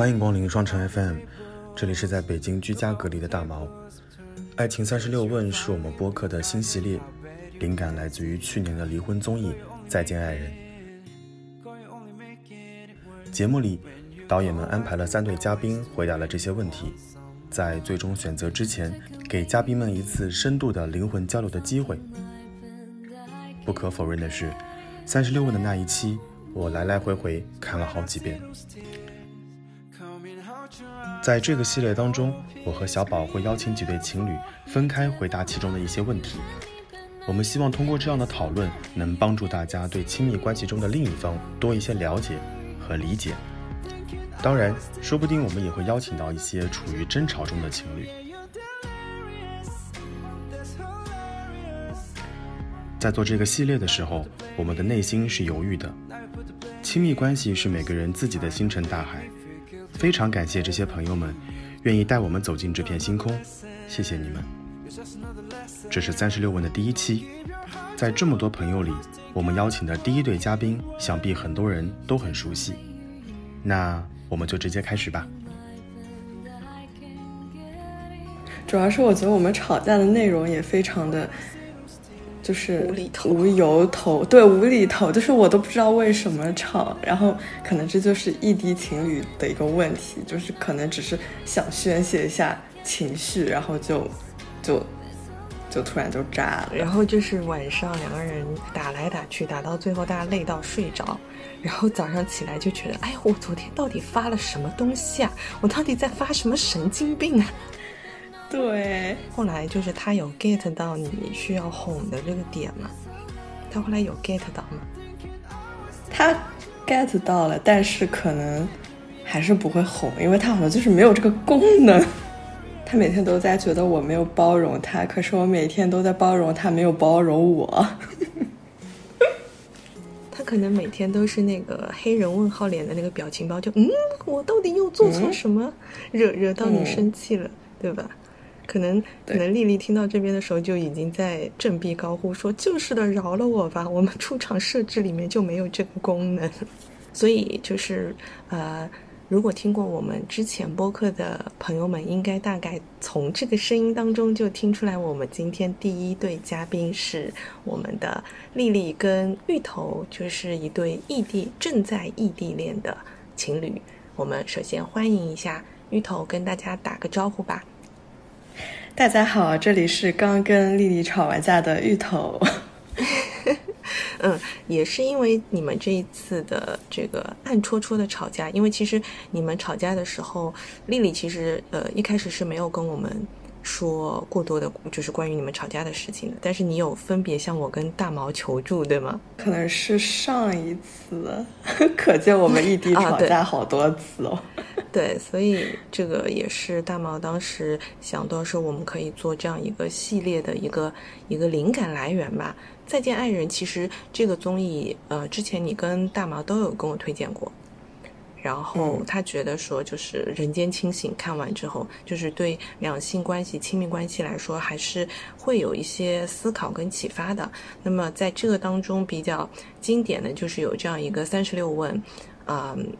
欢迎光临双城 FM，这里是在北京居家隔离的大毛。爱情三十六问是我们播客的新系列，灵感来自于去年的离婚综艺《再见爱人》。节目里，导演们安排了三对嘉宾回答了这些问题，在最终选择之前，给嘉宾们一次深度的灵魂交流的机会。不可否认的是，三十六问的那一期，我来来回回看了好几遍。在这个系列当中，我和小宝会邀请几对情侣分开回答其中的一些问题。我们希望通过这样的讨论，能帮助大家对亲密关系中的另一方多一些了解和理解。当然，说不定我们也会邀请到一些处于争吵中的情侣。在做这个系列的时候，我们的内心是犹豫的。亲密关系是每个人自己的星辰大海。非常感谢这些朋友们，愿意带我们走进这片星空，谢谢你们。这是三十六问的第一期，在这么多朋友里，我们邀请的第一对嘉宾，想必很多人都很熟悉。那我们就直接开始吧。主要是我觉得我们吵架的内容也非常的。就是无厘头、无由头，对，无厘头，就是我都不知道为什么吵，然后可能这就是异地情侣的一个问题，就是可能只是想宣泄一下情绪，然后就就就突然就炸了，然后就是晚上两个人打来打去，打到最后大家累到睡着，然后早上起来就觉得，哎，我昨天到底发了什么东西啊？我到底在发什么神经病啊？对，后来就是他有 get 到你需要哄的这个点吗？他后来有 get 到吗？他 get 到了，但是可能还是不会哄，因为他好像就是没有这个功能。他每天都在觉得我没有包容他，可是我每天都在包容他，没有包容我。他可能每天都是那个黑人问号脸的那个表情包，就嗯，我到底又做错什么，惹惹到你生气了，对吧？可能可能丽丽听到这边的时候就已经在振臂高呼说：“就是的，饶了我吧！我们出厂设置里面就没有这个功能。”所以就是呃，如果听过我们之前播客的朋友们，应该大概从这个声音当中就听出来，我们今天第一对嘉宾是我们的丽丽跟芋头，就是一对异地正在异地恋的情侣。我们首先欢迎一下芋头，跟大家打个招呼吧。大家好，这里是刚跟丽丽吵完架的芋头。嗯，也是因为你们这一次的这个暗戳戳的吵架，因为其实你们吵架的时候，丽丽其实呃一开始是没有跟我们。说过多的，就是关于你们吵架的事情的。但是你有分别向我跟大毛求助，对吗？可能是上一次，可见我们异地吵架好多次哦。对，所以这个也是大毛当时想到说，我们可以做这样一个系列的一个一个灵感来源吧。再见爱人，其实这个综艺，呃，之前你跟大毛都有跟我推荐过。然后他觉得说，就是《人间清醒》看完之后，就是对两性关系、亲密关系来说，还是会有一些思考跟启发的。那么在这个当中，比较经典的就是有这样一个三十六问，嗯，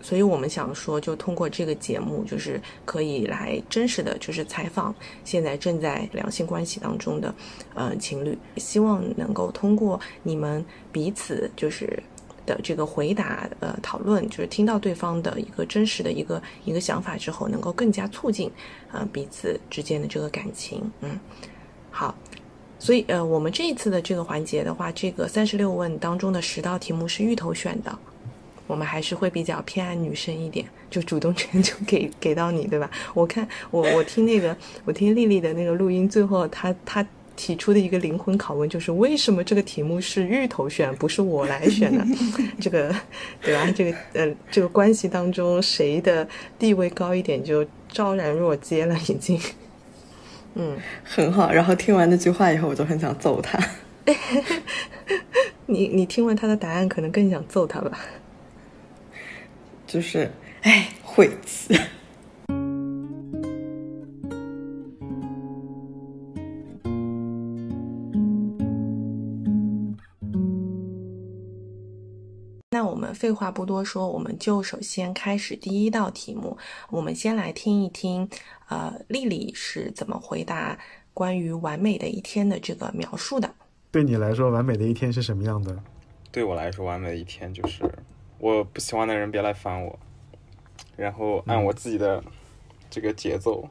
所以我们想说，就通过这个节目，就是可以来真实的就是采访现在正在两性关系当中的嗯情侣，希望能够通过你们彼此就是。的这个回答呃讨论，就是听到对方的一个真实的一个一个想法之后，能够更加促进呃彼此之间的这个感情。嗯，好，所以呃我们这一次的这个环节的话，这个三十六问当中的十道题目是芋头选的，我们还是会比较偏爱女生一点，就主动权就给给到你，对吧？我看我我听那个我听丽丽的那个录音，最后她她。提出的一个灵魂拷问就是为什么这个题目是芋头选，不是我来选呢？这个对吧？这个呃，这个关系当中谁的地位高一点就昭然若揭了，已经。嗯，很好。然后听完那句话以后，我就很想揍他。你你听完他的答案，可能更想揍他吧？就是，哎，晦气。们废话不多说，我们就首先开始第一道题目。我们先来听一听，呃，丽丽是怎么回答关于完美的一天的这个描述的。对你来说，完美的一天是什么样的？对我来说，完美的一天就是我不喜欢的人别来烦我，然后按我自己的这个节奏，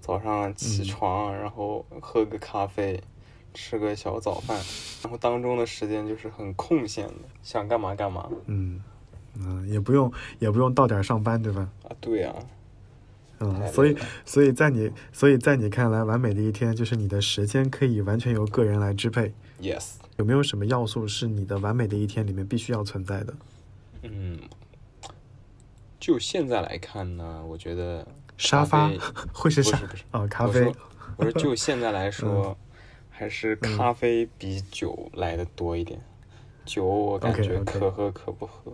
早上起床，然后喝个咖啡，吃个小早饭，然后当中的时间就是很空闲的，想干嘛干嘛。嗯嗯，也不用也不用到点上班，对吧？啊，对呀、嗯，所以所以在你所以在你看来，完美的一天就是你的时间可以完全由个人来支配。y e s 有没有什么要素是你的完美的一天里面必须要存在的？嗯，就现在来看呢，我觉得沙发会是啥啊、咖啡我说我说就现在来嗯说，还是咖啡比酒来的多一点。酒我感觉可喝可不喝。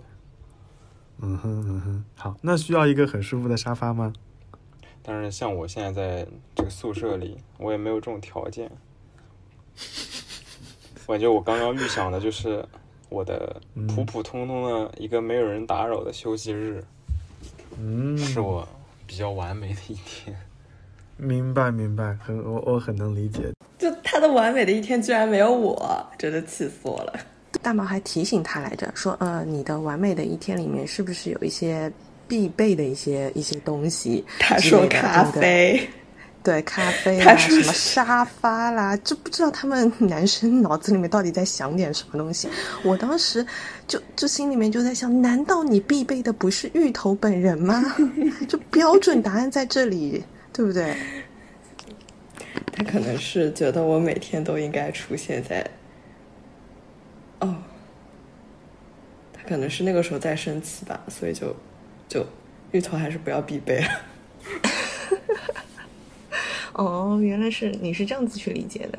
嗯哼嗯哼，好，那需要一个很舒服的沙发吗？但是像我现在在这个宿舍里，我也没有这种条件。我感觉我刚刚预想的就是我的嗯普普通通的一个没有人打扰的休息日，嗯，是我比较完美的一天。明白明白，很我我很能理解。就他的完美的一天居然没有我，真的气死我了。大毛还提醒他来着，说，呃，你的完美的一天里面是不是有一些必备的一些一些东西？他说咖啡，对，咖啡啦，他说什么沙发啦，就不知道他们男生脑子里面到底在想点什么东西。我当时就就心里面就在想，难道你必备的不是芋头本人吗？就标准答案在这里，对不对？他可能是觉得我每天都应该出现在，哦，他可能是那个时候在生气吧，所以就就芋头还是不要必备了。哦，原来是你是这样子去理解的。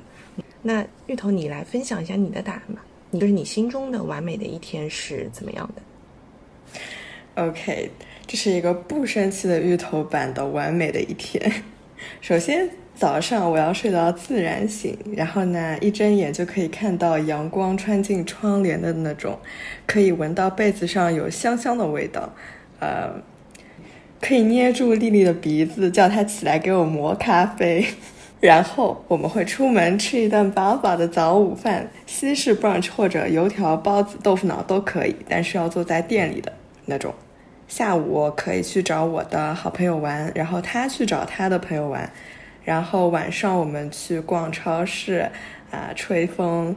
那芋头，你来分享一下你的答案吧。你就是你心中的完美的一天是怎么样的？OK，这是一个不生气的芋头版的完美的一天。首先，早上我要睡到自然醒，然后呢，一睁眼就可以看到阳光穿进窗帘的那种，可以闻到被子上有香香的味道，呃，可以捏住丽丽的鼻子，叫她起来给我磨咖啡。然后我们会出门吃一顿饱饱的早午饭，西式 brunch 或者油条、包子、豆腐脑都可以，但是要坐在店里的那种。下午可以去找我的好朋友玩，然后他去找他的朋友玩，然后晚上我们去逛超市，啊、吹风、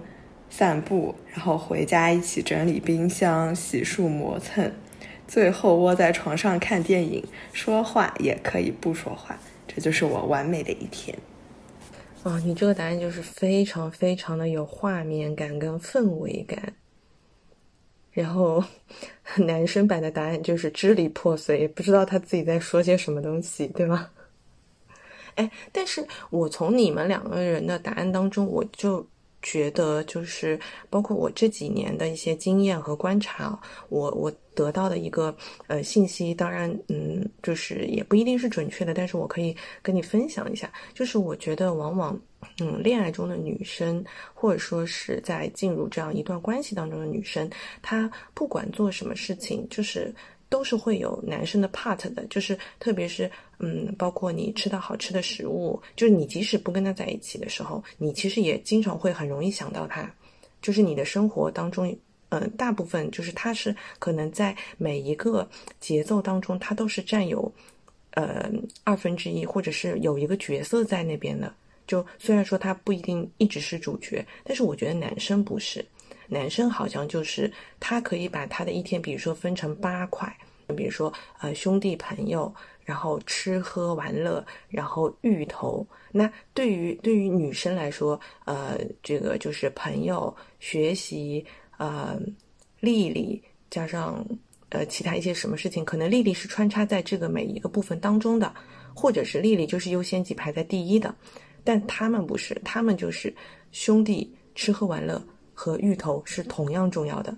散步，然后回家一起整理冰箱、洗漱、磨蹭，最后窝在床上看电影，说话也可以不说话，这就是我完美的一天。哦，你这个答案就是非常非常的有画面感跟氛围感。然后，男生版的答案就是支离破碎，也不知道他自己在说些什么东西，对吗？哎，但是我从你们两个人的答案当中，我就觉得，就是包括我这几年的一些经验和观察，我我得到的一个呃信息，当然，嗯，就是也不一定是准确的，但是我可以跟你分享一下，就是我觉得往往。嗯，恋爱中的女生，或者说是在进入这样一段关系当中的女生，她不管做什么事情，就是都是会有男生的 part 的，就是特别是嗯，包括你吃到好吃的食物，就是你即使不跟他在一起的时候，你其实也经常会很容易想到他，就是你的生活当中。嗯，大部分就是他是可能在每一个节奏当中，他都是占有呃二分之一，或者是有一个角色在那边的。就虽然说他不一定一直是主角，但是我觉得男生不是，男生好像就是他可以把他的一天，比如说分成八块，比如说呃兄弟朋友，然后吃喝玩乐，然后芋头。那对于对于女生来说，呃，这个就是朋友、学习，呃，丽丽加上呃其他一些什么事情，可能丽丽是穿插在这个每一个部分当中的，或者是丽丽就是优先级排在第一的。但他们不是，他们就是兄弟吃喝玩乐和芋头是同样重要的。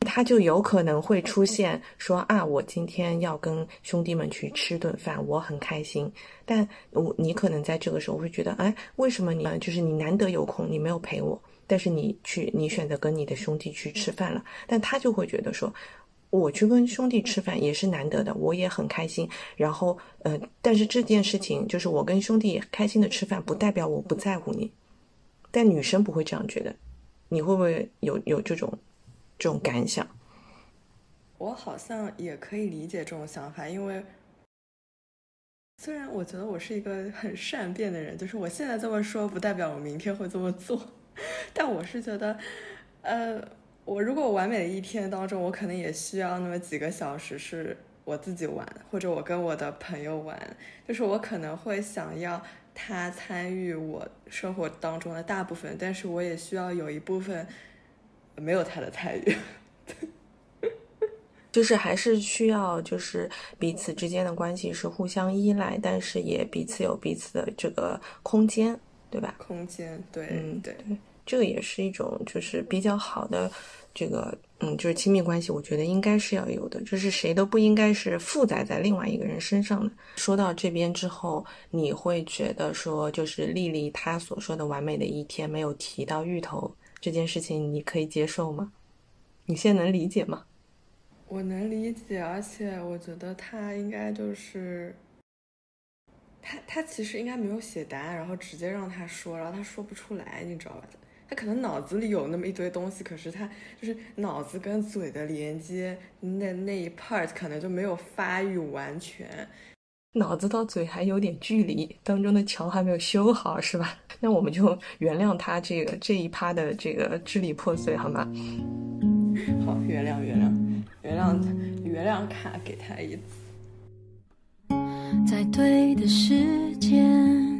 他就有可能会出现说啊，我今天要跟兄弟们去吃顿饭，我很开心。但我你可能在这个时候会觉得，哎，为什么你就是你难得有空，你没有陪我，但是你去你选择跟你的兄弟去吃饭了，但他就会觉得说，我去跟兄弟吃饭也是难得的，我也很开心。然后，呃，但是这件事情就是我跟兄弟开心的吃饭，不代表我不在乎你。但女生不会这样觉得，你会不会有有这种这种感想？我好像也可以理解这种想法，因为虽然我觉得我是一个很善变的人，就是我现在这么说，不代表我明天会这么做。但我是觉得，呃，我如果完美的一天当中，我可能也需要那么几个小时是我自己玩，或者我跟我的朋友玩，就是我可能会想要他参与我生活当中的大部分，但是我也需要有一部分没有他的参与。就是还是需要，就是彼此之间的关系是互相依赖，但是也彼此有彼此的这个空间，对吧？空间，对，嗯，对，这个也是一种就是比较好的这个，嗯，就是亲密关系，我觉得应该是要有的，就是谁都不应该是负载在另外一个人身上的。说到这边之后，你会觉得说，就是丽丽她所说的完美的一天没有提到芋头这件事情，你可以接受吗？你现在能理解吗？我能理解，而且我觉得他应该就是他，他其实应该没有写答案，然后直接让他说，然后他说不出来，你知道吧？他可能脑子里有那么一堆东西，可是他就是脑子跟嘴的连接那那一 part 可能就没有发育完全，脑子到嘴还有点距离，当中的桥还没有修好，是吧？那我们就原谅他这个这一趴的这个支离破碎，好吗？好，原谅原谅。原谅他，原谅卡给他一次。在对的时间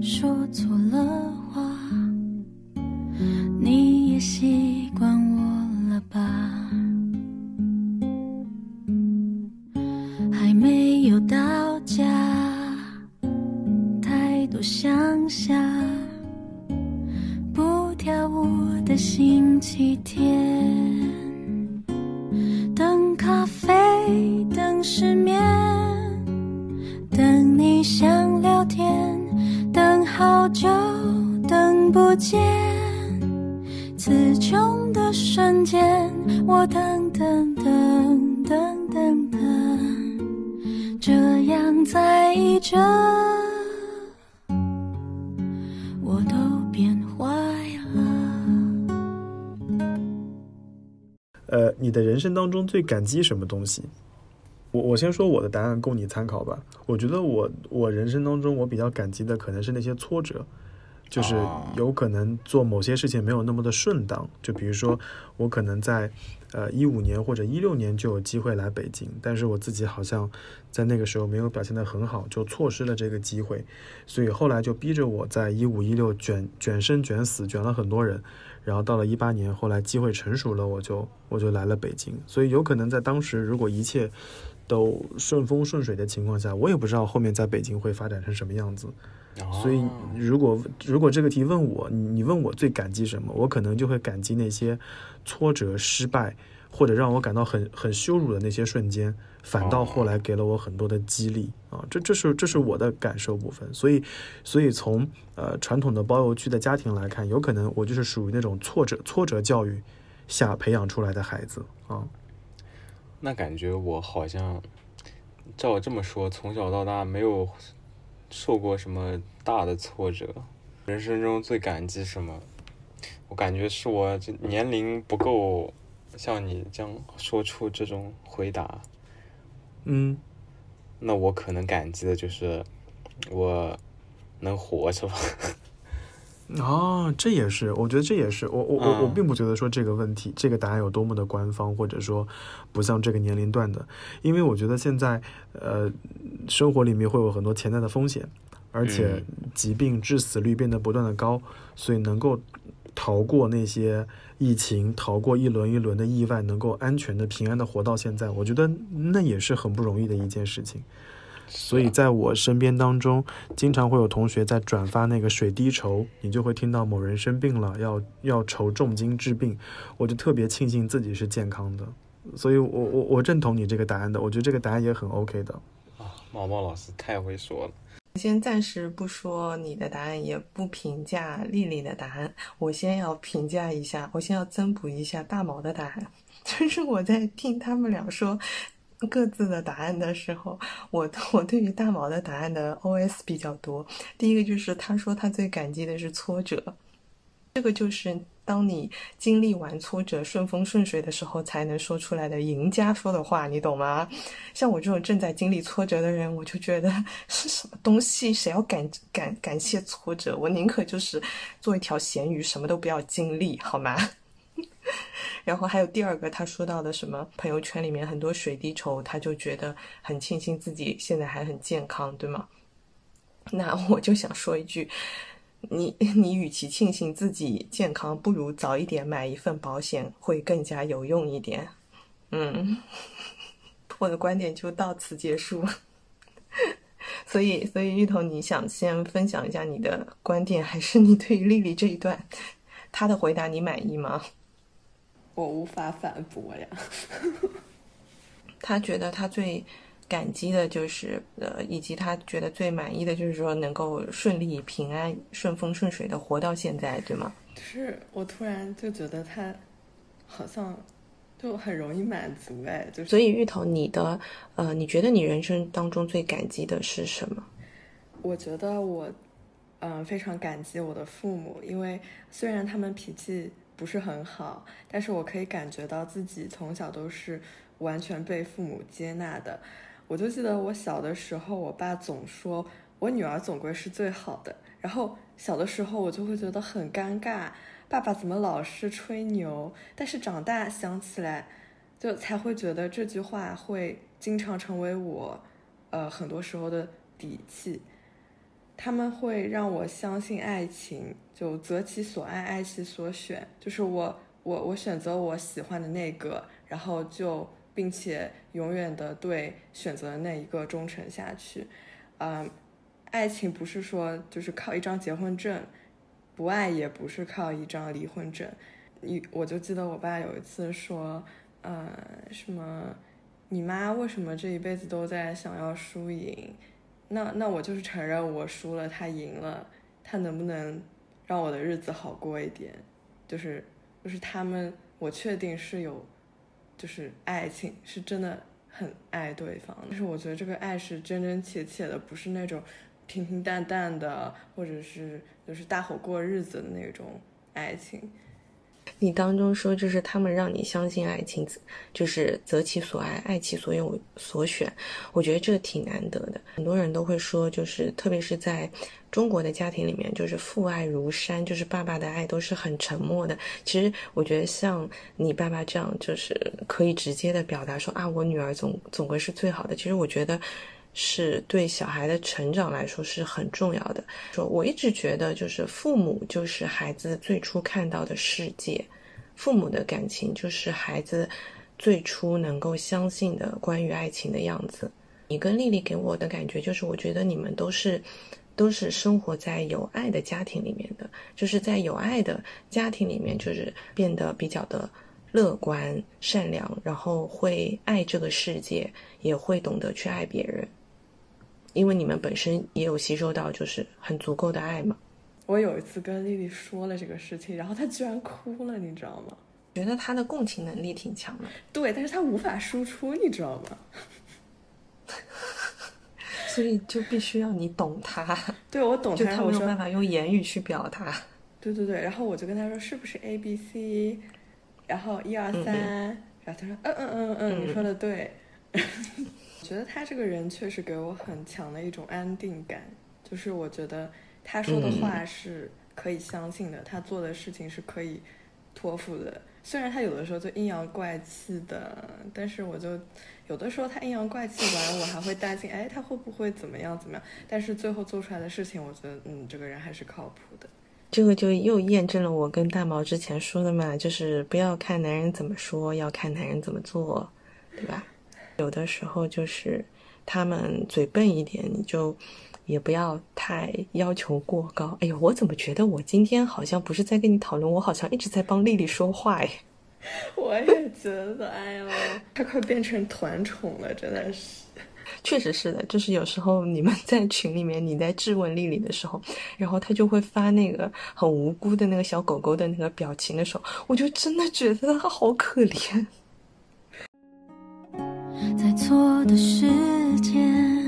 说错了话，你也习惯我了吧？还没有到家，太多想象，不跳舞的星期天。等咖啡，等失眠，等你想聊天，等好久，等不见。词穷的瞬间，我等等等等等等，这样在意着。呃，你的人生当中最感激什么东西？我我先说我的答案，供你参考吧。我觉得我我人生当中我比较感激的可能是那些挫折，就是有可能做某些事情没有那么的顺当。就比如说我可能在呃一五年或者一六年就有机会来北京，但是我自己好像在那个时候没有表现得很好，就错失了这个机会，所以后来就逼着我在一五一六卷卷生卷死，卷了很多人。然后到了一八年，后来机会成熟了，我就我就来了北京。所以有可能在当时，如果一切都顺风顺水的情况下，我也不知道后面在北京会发展成什么样子。所以如果如果这个题问我，你问我最感激什么，我可能就会感激那些挫折、失败。或者让我感到很很羞辱的那些瞬间，反倒后来给了我很多的激励啊！这这是这是我的感受部分。所以，所以从呃传统的包邮区的家庭来看，有可能我就是属于那种挫折挫折教育下培养出来的孩子啊。那感觉我好像照我这么说，从小到大没有受过什么大的挫折。人生中最感激什么？我感觉是我这年龄不够。像你这样说出这种回答，嗯，那我可能感激的就是我能活着吧。啊，这也是，我觉得这也是，我我我我并不觉得说这个问题这个答案有多么的官方，或者说不像这个年龄段的，因为我觉得现在呃生活里面会有很多潜在的风险，而且疾病致死率变得不断的高，所以能够逃过那些。疫情逃过一轮一轮的意外，能够安全的、平安的活到现在，我觉得那也是很不容易的一件事情。所以在我身边当中，经常会有同学在转发那个水滴筹，你就会听到某人生病了，要要筹重金治病，我就特别庆幸自己是健康的。所以我我我认同你这个答案的，我觉得这个答案也很 OK 的。啊，毛毛老师太会说了。先暂时不说你的答案，也不评价丽丽的答案。我先要评价一下，我先要增补一下大毛的答案。就是我在听他们俩说各自的答案的时候，我我对于大毛的答案的 OS 比较多。第一个就是他说他最感激的是挫折，这个就是当你经历完挫折、顺风顺水的时候才能说出来的赢家说的话，你懂吗？像我这种正在经历挫折的人，我就觉得是什么东西？谁要感感感谢挫折？我宁可就是做一条咸鱼，什么都不要经历，好吗？然后还有第二个，他说到的什么朋友圈里面很多水滴筹，他就觉得很庆幸自己现在还很健康，对吗？那我就想说一句，你你与其庆幸自己健康，不如早一点买一份保险，会更加有用一点。嗯，我的观点就到此结束。所以，所以芋头，你想先分享一下你的观点，还是你对于丽丽这一段她的回答你满意吗？我无法反驳呀。他觉得他最感激的就是呃，以及他觉得最满意的就是说能够顺利平安、顺风顺水的活到现在，对吗？就是我突然就觉得他好像就很容易满足哎，就是所以芋头，你的呃，你觉得你人生当中最感激的是什么？我觉得我嗯非常感激我的父母，因为虽然他们脾气。不是很好，但是我可以感觉到自己从小都是完全被父母接纳的。我就记得我小的时候，我爸总说我女儿总归是最好的。然后小的时候我就会觉得很尴尬，爸爸怎么老是吹牛？但是长大想起来，就才会觉得这句话会经常成为我，呃，很多时候的底气。他们会让我相信爱情，就择其所爱，爱其所选，就是我我我选择我喜欢的那个，然后就并且永远的对选择的那一个忠诚下去。嗯，爱情不是说就是靠一张结婚证，不爱也不是靠一张离婚证。你我就记得我爸有一次说，呃，什么，你妈为什么这一辈子都在想要输赢？那那我就是承认我输了，他赢了，他能不能让我的日子好过一点？就是就是他们，我确定是有，就是爱情是真的很爱对方，但是我觉得这个爱是真真切切的，不是那种平平淡淡的，或者是就是大伙过日子的那种爱情。你当中说，就是他们让你相信爱情，就是择其所爱，爱其所有所选。我觉得这挺难得的。很多人都会说，就是特别是在中国的家庭里面，就是父爱如山，就是爸爸的爱都是很沉默的。其实我觉得像你爸爸这样，就是可以直接的表达说啊，我女儿总总归是最好的。其实我觉得。是对小孩的成长来说是很重要的。说我一直觉得，就是父母就是孩子最初看到的世界，父母的感情就是孩子最初能够相信的关于爱情的样子。你跟丽丽给我的感觉就是，我觉得你们都是都是生活在有爱的家庭里面的，就是在有爱的家庭里面，就是变得比较的乐观、善良，然后会爱这个世界，也会懂得去爱别人。因为你们本身也有吸收到，就是很足够的爱嘛。我有一次跟丽丽说了这个事情，然后她居然哭了，你知道吗？觉得她的共情能力挺强的。对，但是她无法输出，你知道吗？所以就必须要你懂她。对，我懂她，没有办法用言语去表达。对对对，然后我就跟她说是不是 A B C，然后一二三，然后她说嗯嗯嗯嗯，你说的对。觉得他这个人确实给我很强的一种安定感，就是我觉得他说的话是可以相信的，他做的事情是可以托付的。虽然他有的时候就阴阳怪气的，但是我就有的时候他阴阳怪气完，我还会担心，哎，他会不会怎么样怎么样？但是最后做出来的事情，我觉得，嗯，这个人还是靠谱的。这个就又验证了我跟大毛之前说的嘛，就是不要看男人怎么说，要看男人怎么做，对吧？有的时候就是他们嘴笨一点，你就也不要太要求过高。哎呦，我怎么觉得我今天好像不是在跟你讨论，我好像一直在帮丽丽说话哎。我也觉得，哎呦，他快变成团宠了，真的是。确实是的，就是有时候你们在群里面，你在质问丽丽的时候，然后她就会发那个很无辜的那个小狗狗的那个表情的时候，我就真的觉得她好可怜。在错的时间。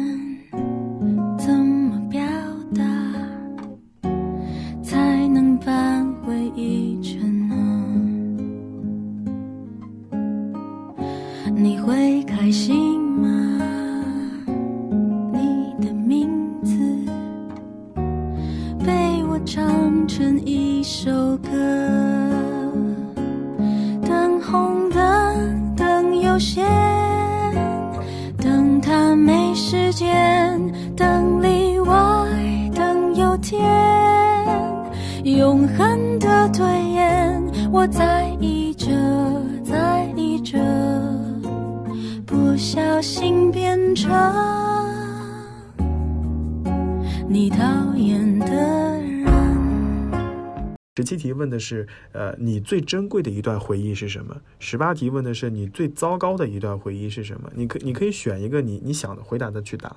题问的是，呃，你最珍贵的一段回忆是什么？十八题问的是你最糟糕的一段回忆是什么？你可你可以选一个你你想的回答的去答。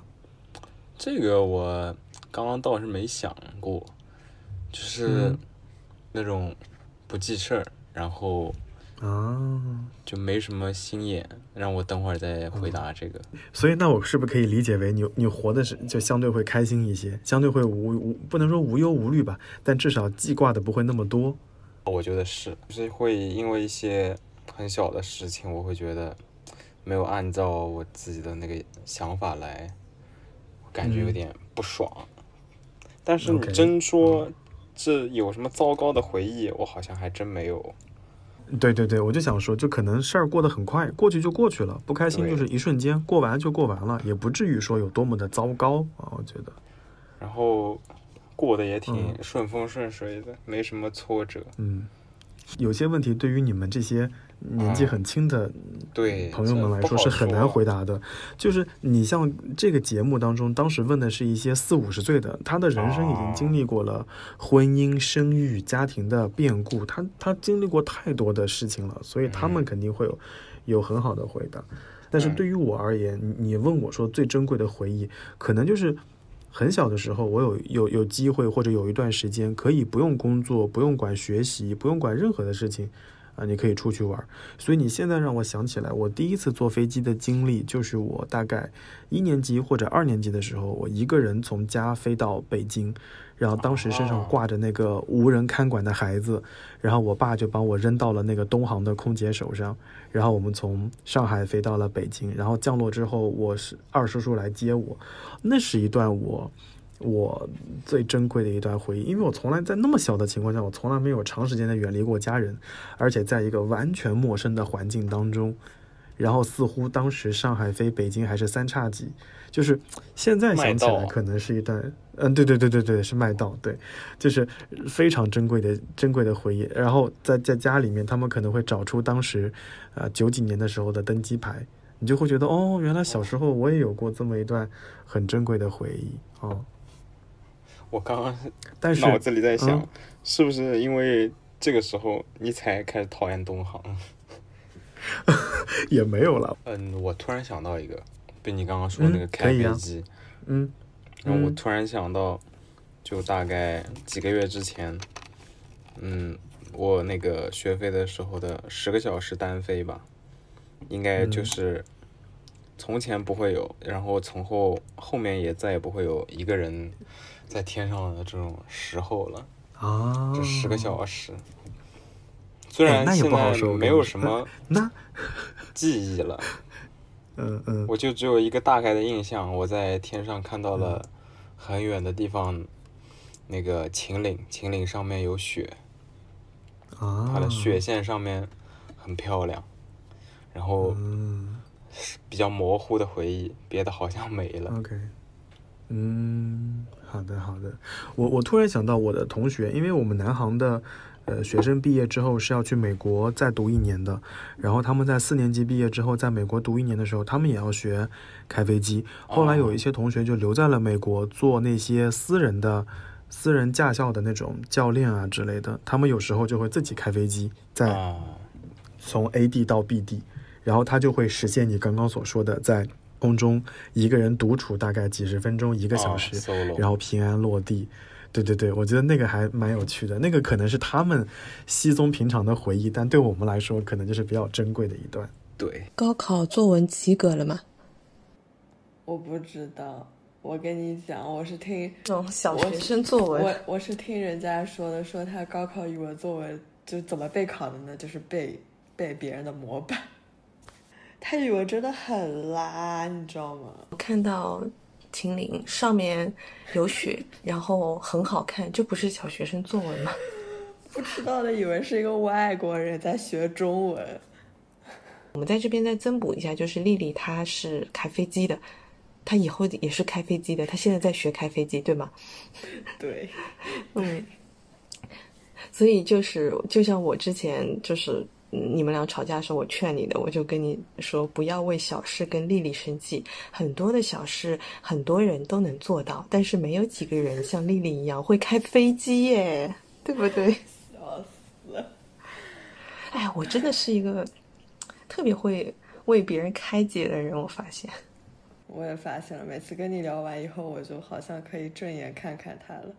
这个我刚刚倒是没想过，就是那种不记事儿，然后。啊，就没什么心眼，让我等会儿再回答这个。所以，那我是不是可以理解为你你活的是就相对会开心一些，相对会无无不能说无忧无虑吧，但至少记挂的不会那么多。我觉得是，就是会因为一些很小的事情，我会觉得没有按照我自己的那个想法来，感觉有点不爽。但是你真说这有什么糟糕的回忆，我好像还真没有。对对对，我就想说，就可能事儿过得很快，过去就过去了，不开心就是一瞬间，过完就过完了，也不至于说有多么的糟糕啊，我觉得。然后过得也挺顺风顺水的，没什么挫折。嗯，有些问题对于你们这些。年纪很轻的对朋友们来说是很难回答的，就是你像这个节目当中，当时问的是一些四五十岁的，他的人生已经经历过了婚姻、生育、家庭的变故，他他经历过太多的事情了，所以他们肯定会有有很好的回答。但是对于我而言，你问我说最珍贵的回忆，可能就是很小的时候，我有有有机会或者有一段时间可以不用工作、不用管学习、不用管任何的事情。啊，你可以出去玩，所以你现在让我想起来，我第一次坐飞机的经历，就是我大概一年级或者二年级的时候，我一个人从家飞到北京，然后当时身上挂着那个无人看管的孩子，然后我爸就把我扔到了那个东航的空姐手上，然后我们从上海飞到了北京，然后降落之后，我是二叔叔来接我，那是一段我。我最珍贵的一段回忆，因为我从来在那么小的情况下，我从来没有长时间的远离过家人，而且在一个完全陌生的环境当中，然后似乎当时上海飞北京还是三叉戟，就是现在想起来可能是一段，嗯，对对对对对，是麦道，对，就是非常珍贵的珍贵的回忆。然后在在家里面，他们可能会找出当时，呃，九几年的时候的登机牌，你就会觉得哦，原来小时候我也有过这么一段很珍贵的回忆哦。我刚刚但是脑子里在想，是不是因为这个时候你才开始讨厌东航？也没有了。嗯，我突然想到一个，被你刚刚说那个开飞机，嗯，然后我突然想到，就大概几个月之前，嗯，我那个学飞的时候的十个小时单飞吧，应该就是从前不会有，然后从后后面也再也不会有一个人。在天上的这种时候了啊，这十个小时，虽然现在没有什么记忆了，嗯嗯，我就只有一个大概的印象，我在天上看到了很远的地方，那个秦岭，秦岭上面有雪，啊，它的雪线上面很漂亮，然后比较模糊的回忆，别的好像没了。OK，嗯。好的，好的。我我突然想到我的同学，因为我们南航的，呃，学生毕业之后是要去美国再读一年的。然后他们在四年级毕业之后，在美国读一年的时候，他们也要学开飞机。后来有一些同学就留在了美国，做那些私人的、私人驾校的那种教练啊之类的。他们有时候就会自己开飞机，在从 A 地到 B 地，然后他就会实现你刚刚所说的在。空中一个人独处大概几十分钟、一个小哦时然后平安落地。对对对，我觉得那个还蛮有趣的，那个可能是他们稀松平常的回忆，但对我们来说，可能就是比较珍贵的一段。对，高考作文及格了吗？我不知道，我跟你讲，我是听那种小学生作文，我我是听人家说的，说他高考语文作文就怎么备考的呢？就是背背别人的模板。他语文真的很拉，你知道吗？我看到秦岭上面有雪，然后很好看，这不是小学生作文吗？不知道的以为是一个外国人在学中文。我们在这边再增补一下，就是丽丽她是开飞机的，她以后也是开飞机的，她现在在学开飞机，对吗？对，嗯，所以就是就像我之前就是嗯你们俩吵架的时候，我劝你的，我就跟你说不要为小事跟丽丽生气。很多的小事，很多人都能做到，但是没有几个人像丽丽一样会开飞机耶，对不对？笑死了。哎，我真的是一个特别会为别人开解的人，我发现。我也发现了，每次跟你聊完以后，我就好像可以正眼看看他了。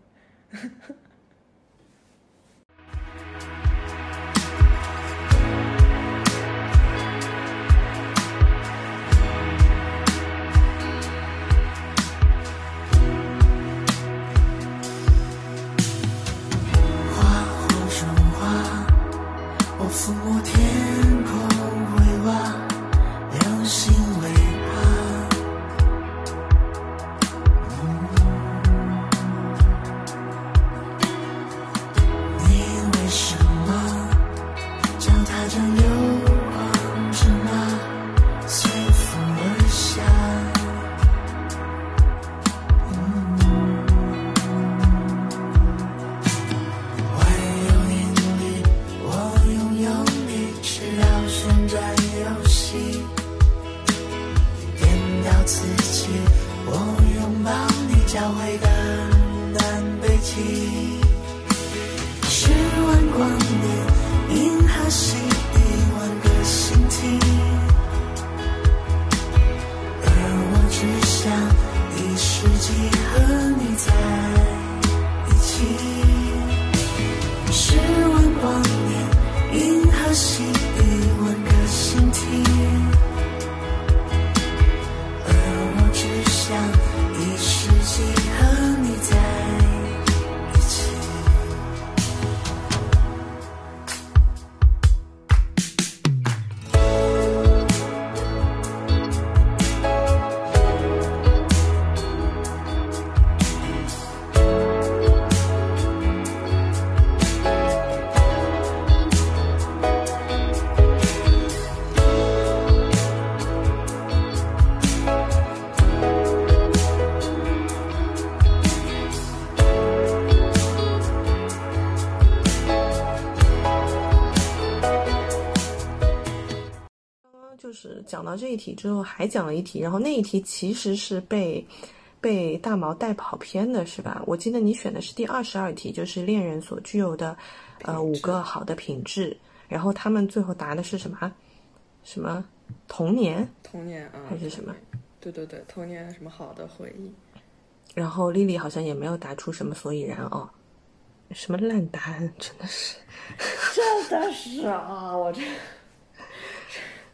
这一题之后，还讲了一题，然后那一题其实是被被大毛带跑偏的，是吧？我记得你选的是第二十二题，就是恋人所具有的呃五个好的品质，然后他们最后答的是什么？什么童年童年啊，还是什么？对对对，童年什么好的回忆？然后丽丽好像也没有答出什么所以然哦，什么烂答案，真的是。真的是啊，我这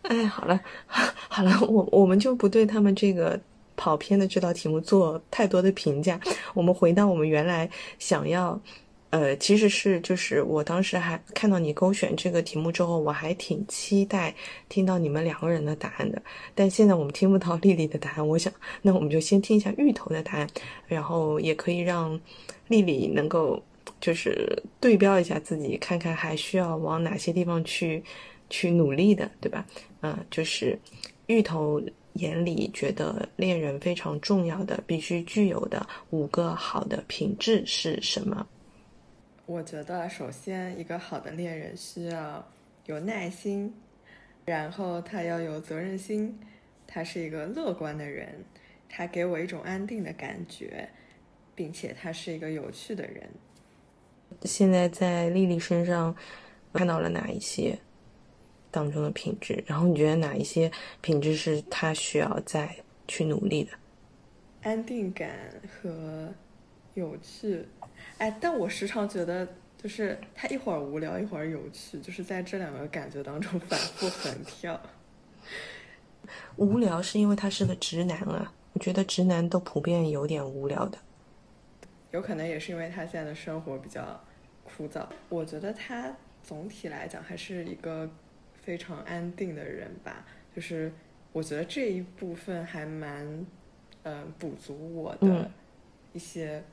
哎，好了，好了，我我们就不对他们这个跑偏的这道题目做太多的评价。我们回到我们原来想要，呃，其实是就是我当时还看到你勾选这个题目之后，我还挺期待听到你们两个人的答案的。但现在我们听不到丽丽的答案，我想那我们就先听一下芋头的答案，然后也可以让丽丽能够就是对标一下自己，看看还需要往哪些地方去去努力的，对吧？嗯、就是芋头眼里觉得恋人非常重要的、必须具有的五个好的品质是什么？我觉得首先一个好的恋人需要有耐心，然后他要有责任心，他是一个乐观的人，他给我一种安定的感觉，并且他是一个有趣的人。现在在丽丽身上看到了哪一些当中的品质？然后你觉得哪一些品质是他需要再去努力的。安定感和有趣，哎，但我时常觉得，就是他一会儿无聊，一会儿有趣，就是在这两个感觉当中反复横跳。无聊是因为他是个直男啊，我觉得直男都普遍有点无聊的。有可能也是因为他现在的生活比较枯燥。我觉得他总体来讲还是一个非常安定的人吧，就是我觉得这一部分还蛮，呃，补足我的嗯一些，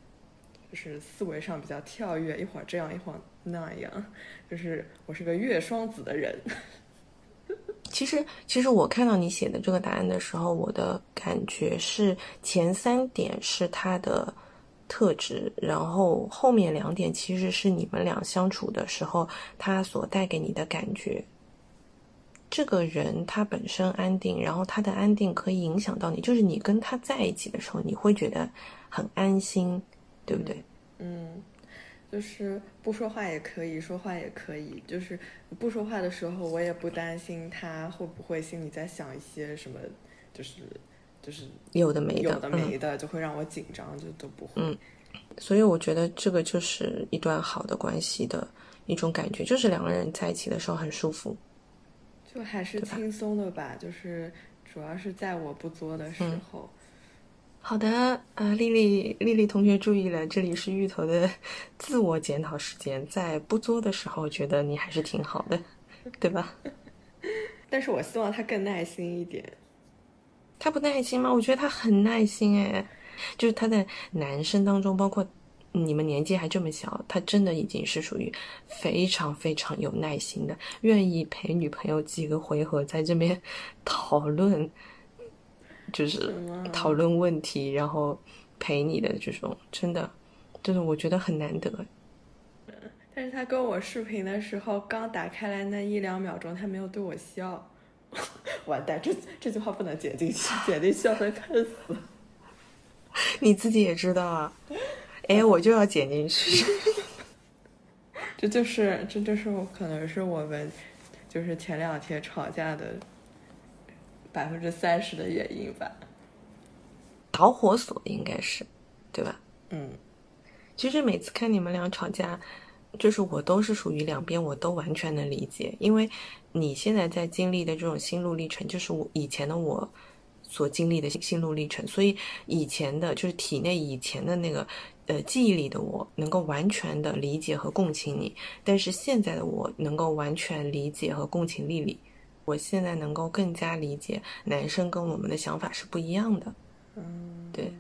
就是思维上比较跳跃，一会儿这样，一会儿那样，就是我是个月双子的人。其实，其实我看到你写的这个答案的时候，我的感觉是前三点是他的特质，然后后面两点其实是你们俩相处的时候他所带给你的感觉。这个人他本身安定，然后他的安定可以影响到你，就是你跟他在一起的时候，你会觉得很安心，对不对？嗯，就是不说话也可以，说话也可以。就是不说话的时候，我也不担心他会不会心里在想一些什么，就是就是有的没的，有的没的，就会让我紧张，就都不会。嗯所以我觉得这个就是一段好的关系的一种感觉，就是两个人在一起的时候很舒服。就还是轻松的吧，就是主要是在我不作的时嗯候。好的，啊，丽丽，丽丽同学注意了，这里是芋头的 自我检讨时间，在不作的时候，觉得你还是挺好的，对吧？但是我希望他更耐心一点。他不耐心吗？我觉得他很耐心哎，就是他在男生当中，包括你们年纪还这么小，他真的已经是属于非常非常有耐心的，愿意陪女朋友几个回合在这边 讨论，就是讨论问题，然后陪你的这种，真的，真的我觉得很难得。但是他跟我视频的时候，刚打开来那一两秒钟，他没有对我笑。完蛋，这这句话不能剪进去，剪进去要被喷死。你自己也知道啊，哎，我就要剪进去。这就是这就是我可能是我们就是前两天吵架的百分之三十的原因吧。导火索应该是，对吧？嗯，其实每次看你们俩吵架，就是我都是属于两边我都完全能理解，因为你现在在经历的这种心路历程，就是我以前的我所经历的心路历程，所以以前的就是体内以前的那个呃记忆里的我，能够完全的理解和共情你，但是现在的我能够完全理解和共情丽丽，我现在能够更加理解男生跟我们的想法是不一样的。嗯，对，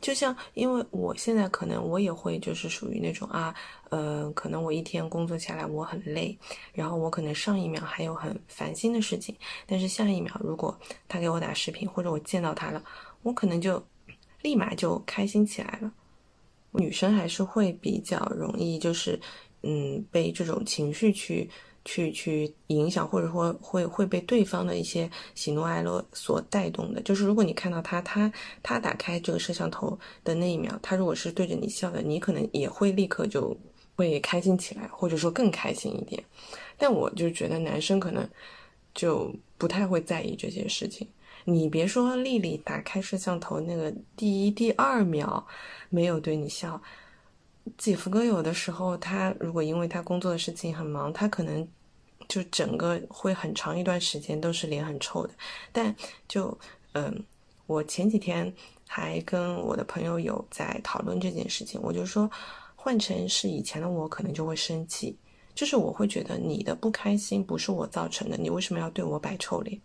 就像因为我现在可能我也会就是属于那种啊，呃，可能我一天工作下来我很累，然后我可能上一秒还有很烦心的事情，但是下一秒如果他给我打视频或者我见到他了，我可能就立马就开心起来了。女生还是会比较容易就是嗯被这种情绪去。去去影响，或者说会会被对方的一些喜怒哀乐所带动的。就是如果你看到他，他他打开这个摄像头的那一秒，他如果是对着你笑的，你可能也会立刻就会开心起来，或者说更开心一点。但我就觉得男生可能就不太会在意这些事情。你别说丽丽打开摄像头那个第一、第二秒没有对你笑。姐夫哥有的时候，他如果因为他工作的事情很忙，他可能就整个会很长一段时间都是脸很臭的。但就嗯，我前几天还跟我的朋友有在讨论这件事情，我就说，换成是以前的我，可能就会生气，就是我会觉得你的不开心不是我造成的，你为什么要对我摆臭脸？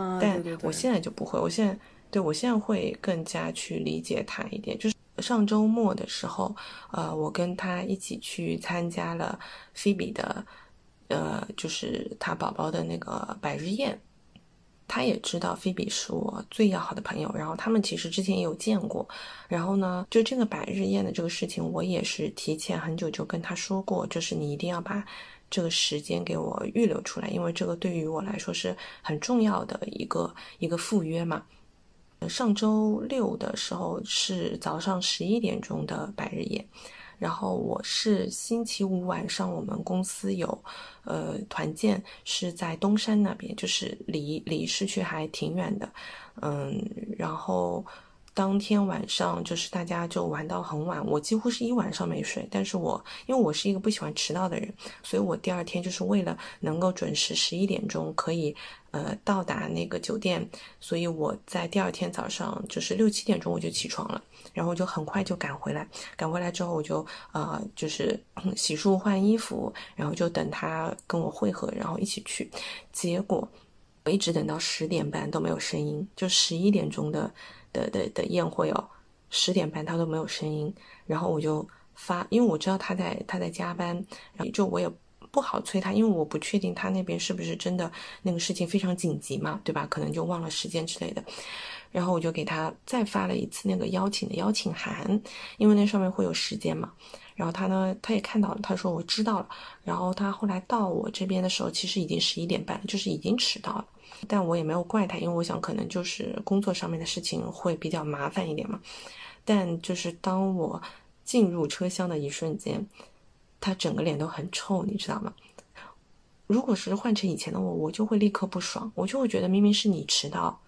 啊，但我现在就不会，我现在对我现在会更加去理解他一点。就是上周末的时候，呃，我跟他一起去参加了菲比的，呃，就是他宝宝的那个百日宴。他也知道菲比是我最要好的朋友，然后他们其实之前也有见过。然后呢，就这个百日宴的这个事情，我也是提前很久就跟他说过，就是你一定要把这个时间给我预留出来，因为这个对于我来说是很重要的一个一个赴约嘛。上周六的时候是早上十一点钟的百日宴，然后我是星期五晚上我们公司有呃团建，是在东山那边，就是离离市区还挺远的。嗯，然后。当天晚上就是大家就玩到很晚，我几乎是一晚上没睡。但是我因为我是一个不喜欢迟到的人，所以我第二天就是为了能够准时十一点钟可以呃到达那个酒店，所以我在第二天早上就是六七点钟我就起床了，然后就很快就赶回来。赶回来之后我就呃就是 洗漱换衣服，然后就等他跟我会合，然后一起去。结果我一直等到十点半都没有声音，就十一点钟的。的的的宴会哦，十点半他都没有声音，然后我就发，因为我知道他在他在加班，然后就我也不好催他，因为我不确定他那边是不是真的那个事情非常紧急嘛，对吧？可能就忘了时间之类的，然后我就给他再发了一次那个邀请的邀请函，因为那上面会有时间嘛，然后他呢他也看到了，他说我知道了，然后他后来到我这边的时候，其实已经十一点半了，就是已经迟到了。但我也没有怪他，因为我想可能就是工作上面的事情会比较麻烦一点嘛。但就是当我进入车厢的一瞬间，他整个脸都很臭，你知道吗？如果是换成以前的我，我就会立刻不爽，我就会觉得明明是你迟到，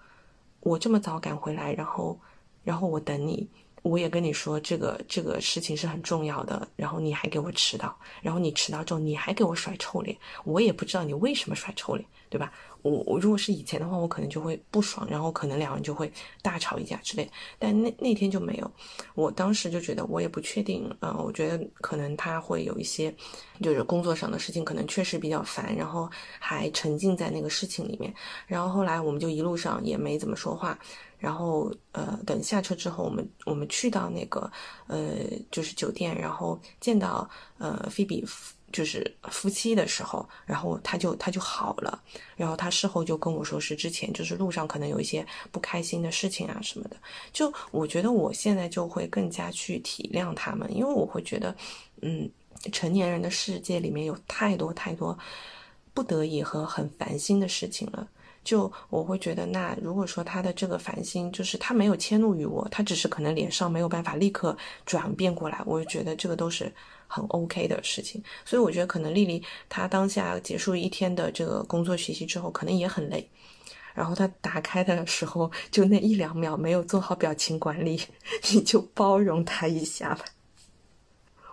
我这么早赶回来，然后，然后我等你，我也跟你说这个这个事情是很重要的，然后你还给我迟到，然后你迟到之后你还给我甩臭脸，我也不知道你为什么甩臭脸，对吧？我我如果是以前的话，我可能就会不爽，然后可能两人就会大吵一架之类。但那那天就没有，我当时就觉得我也不确定，嗯，我觉得可能他会有一些，就是工作上的事情，可能确实比较烦，然后还沉浸在那个事情里面。然后后来我们就一路上也没怎么说话，然后呃，等下车之后，我们我们去到那个呃就是酒店，然后见到呃菲比。就是夫妻的时候，然后他就他就好了，然后他事后就跟我说是之前就是路上可能有一些不开心的事情啊什么的。就我觉得我现在就会更加去体谅他们，因为我会觉得，嗯，成年人的世界里面有太多太多不得已和很烦心的事情了。就我会觉得，那如果说他的这个烦心就是他没有迁怒于我，他只是可能脸上没有办法立刻转变过来，我就觉得这个都是。很 OK 的事情，所以我觉得可能丽丽她当下结束一天的这个工作学习之后，可能也很累。然后她打开的时候，就那一两秒没有做好表情管理，你就包容她一下吧。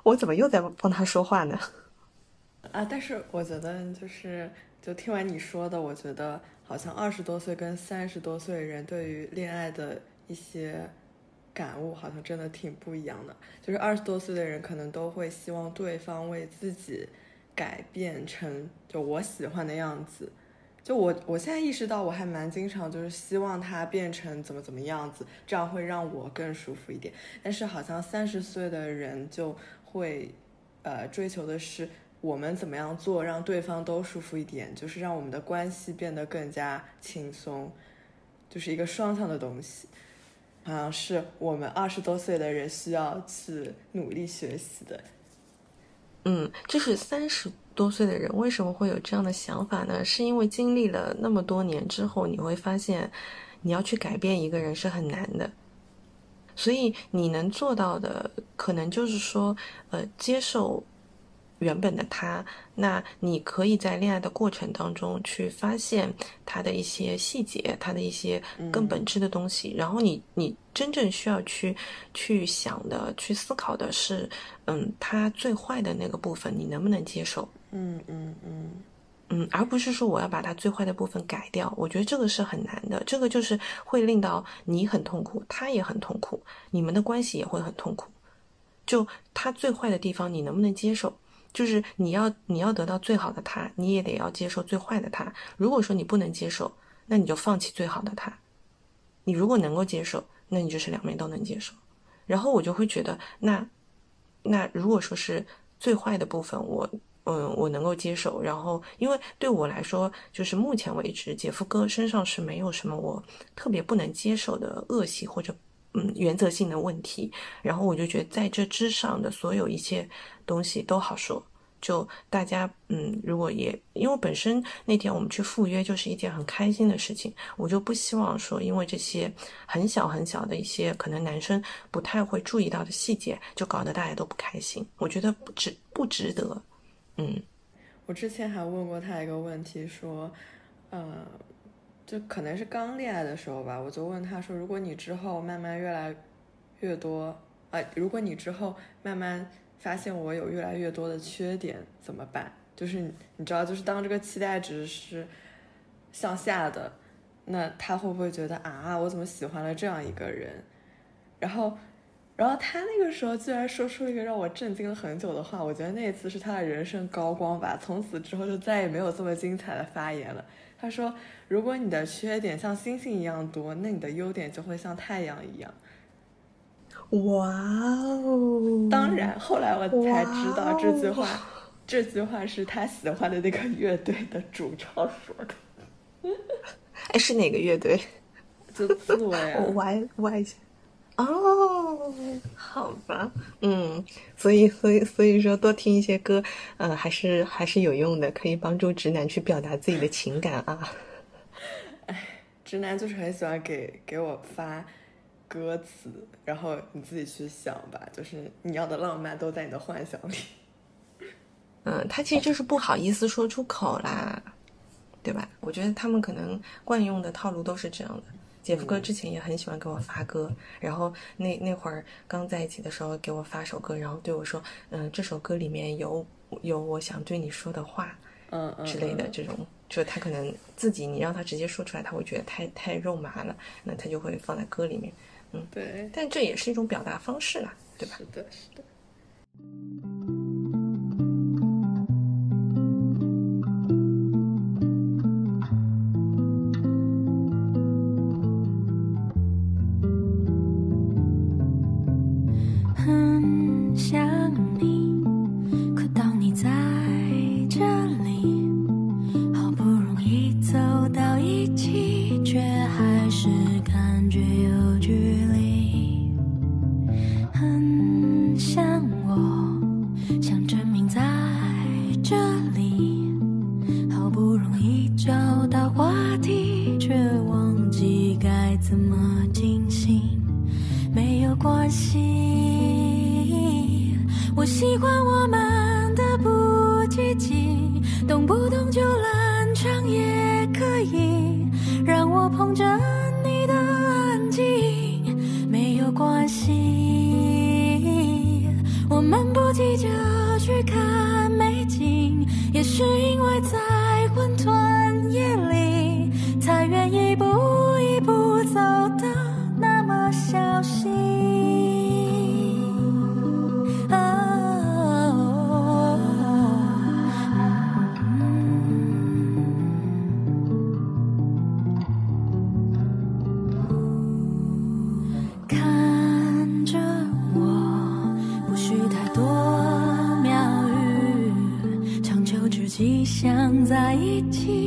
我怎么又在帮她说话呢？啊，但是我觉得就是，就听完你说的，我觉得好像二十多岁跟三十多岁人对于恋爱的一些。感悟好像真的挺不一样的，就是二十多岁的人可能都会希望对方为自己改变成就我喜欢的样子。就我我现在意识到，我还蛮经常就是希望他变成怎么怎么样子，这样会让我更舒服一点。但是好像三十岁的人就会，呃，追求的是我们怎么样做让对方都舒服一点，就是让我们的关系变得更加轻松，就是一个双向的东西。好像是我们二十多岁的人需要去努力学习的。嗯，就是三十多岁的人为什么会有这样的想法呢？是因为经历了那么多年之后，你会发现，你要去改变一个人是很难的。所以你能做到的，可能就是说，呃，接受。原本的他，那你可以在恋爱的过程当中去发现他的一些细节，他的一些更本质的东西。然后你你真正需要去去想的、去思考的是，嗯，他最坏的那个部分，你能不能接受？嗯嗯嗯嗯，而不是说我要把他最坏的部分改掉。我觉得这个是很难的，这个就是会令到你很痛苦，他也很痛苦，你们的关系也会很痛苦。就他最坏的地方，你能不能接受？就是你要你要得到最好的他，你也得要接受最坏的他。如果说你不能接受，那你就放弃最好的他。你如果能够接受，那你就是两面都能接受。然后我就会觉得，那那如果说是最坏的部分，我嗯我能够接受。然后因为对我来说，就是目前为止，姐夫哥身上是没有什么我特别不能接受的恶习或者。嗯，原则性的问题，然后我就觉得在这之上的所有一切东西都好说。就大家，嗯，如果也因为本身那天我们去赴约就是一件很开心的事情，我就不希望说因为这些很小很小的一些可能男生不太会注意到的细节，就搞得大家都不开心。我觉得不值不值得。嗯，我之前还问过他一个问题，说，呃。就可能是刚恋爱的时候吧，我就问他说：“如果你之后慢慢越来越多，啊，如果你之后慢慢发现我有越来越多的缺点怎么办？就是你知道，就是当这个期待值是向下的，那他会不会觉得啊，我怎么喜欢了这样一个人？然后，然后他那个时候居然说出了一个让我震惊了很久的话，我觉得那一次是他的人生高光吧。从此之后就再也没有这么精彩的发言了。他说。如果你的缺点像星星一样多，那你的优点就会像太阳一样。哇哦！当然，后来我才知道这句话，这句话是他喜欢的那个乐队的主唱说的。哎，是哪个乐队？就刺猬啊！我歪歪一下。哦，好吧，嗯，所以，所以，所以说，多听一些歌，呃，还是还是有用的，可以帮助直男去表达自己的情感啊。直男就是很喜欢给给我发歌词，然后你自己去想吧，就是你要的浪漫都在你的幻想里。嗯，他其实就是不好意思说出口啦，对吧？我觉得他们可能惯用的套路都是这样的。姐夫哥之前也很喜欢给我发歌，然后那那会儿刚在一起的时候给我发首歌，然后对我说：“嗯，这首歌里面有有我想对你说的话，嗯之类的这种。”就他可能自己，你让他直接说出来，他会觉得太太肉麻了，那他就会放在歌里面，嗯，对，但这也是一种表达方式啦，对吧？是的，是的。着想在一起。